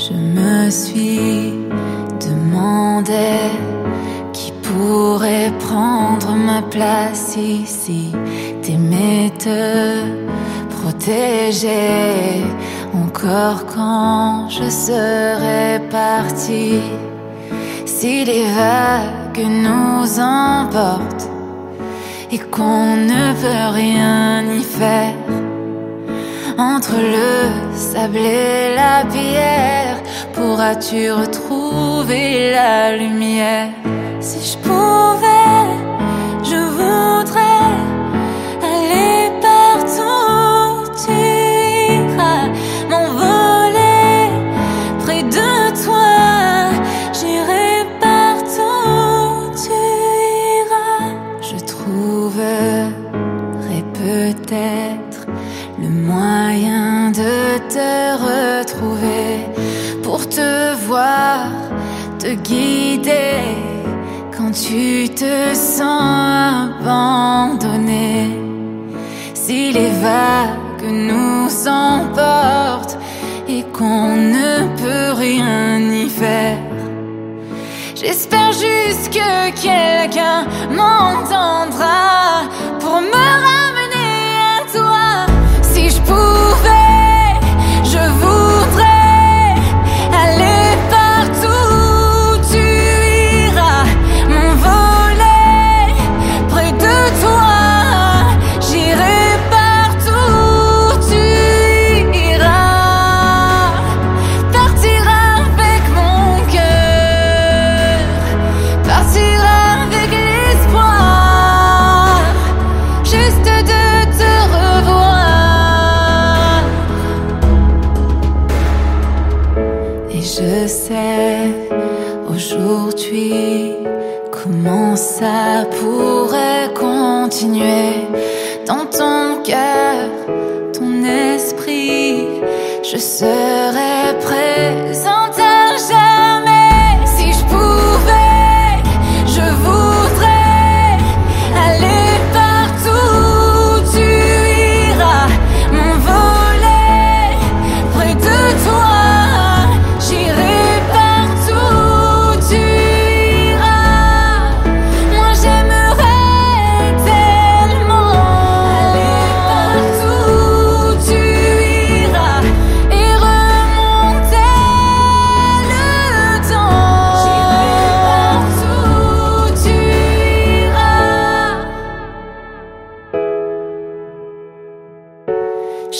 Je me suis demandé qui pourrait prendre ma place ici, t'aimer, te protéger, encore quand je serai parti. Si les vagues nous emportent et qu'on ne peut rien entre le sable et la pierre, pourras-tu retrouver la lumière? Si je pouvais, je voudrais aller partout où tu iras, m'envoler près de toi, j'irai partout où tu iras. Je trouverai peut-être moyen de te retrouver pour te voir, te guider quand tu te sens abandonné. Si les vagues nous emportent et qu'on ne peut rien y faire. J'espère juste que quelqu'un m'entendra aujourd'hui comment ça pourrait continuer dans ton cœur, ton esprit? Je serai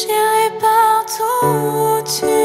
J'irai partout où tu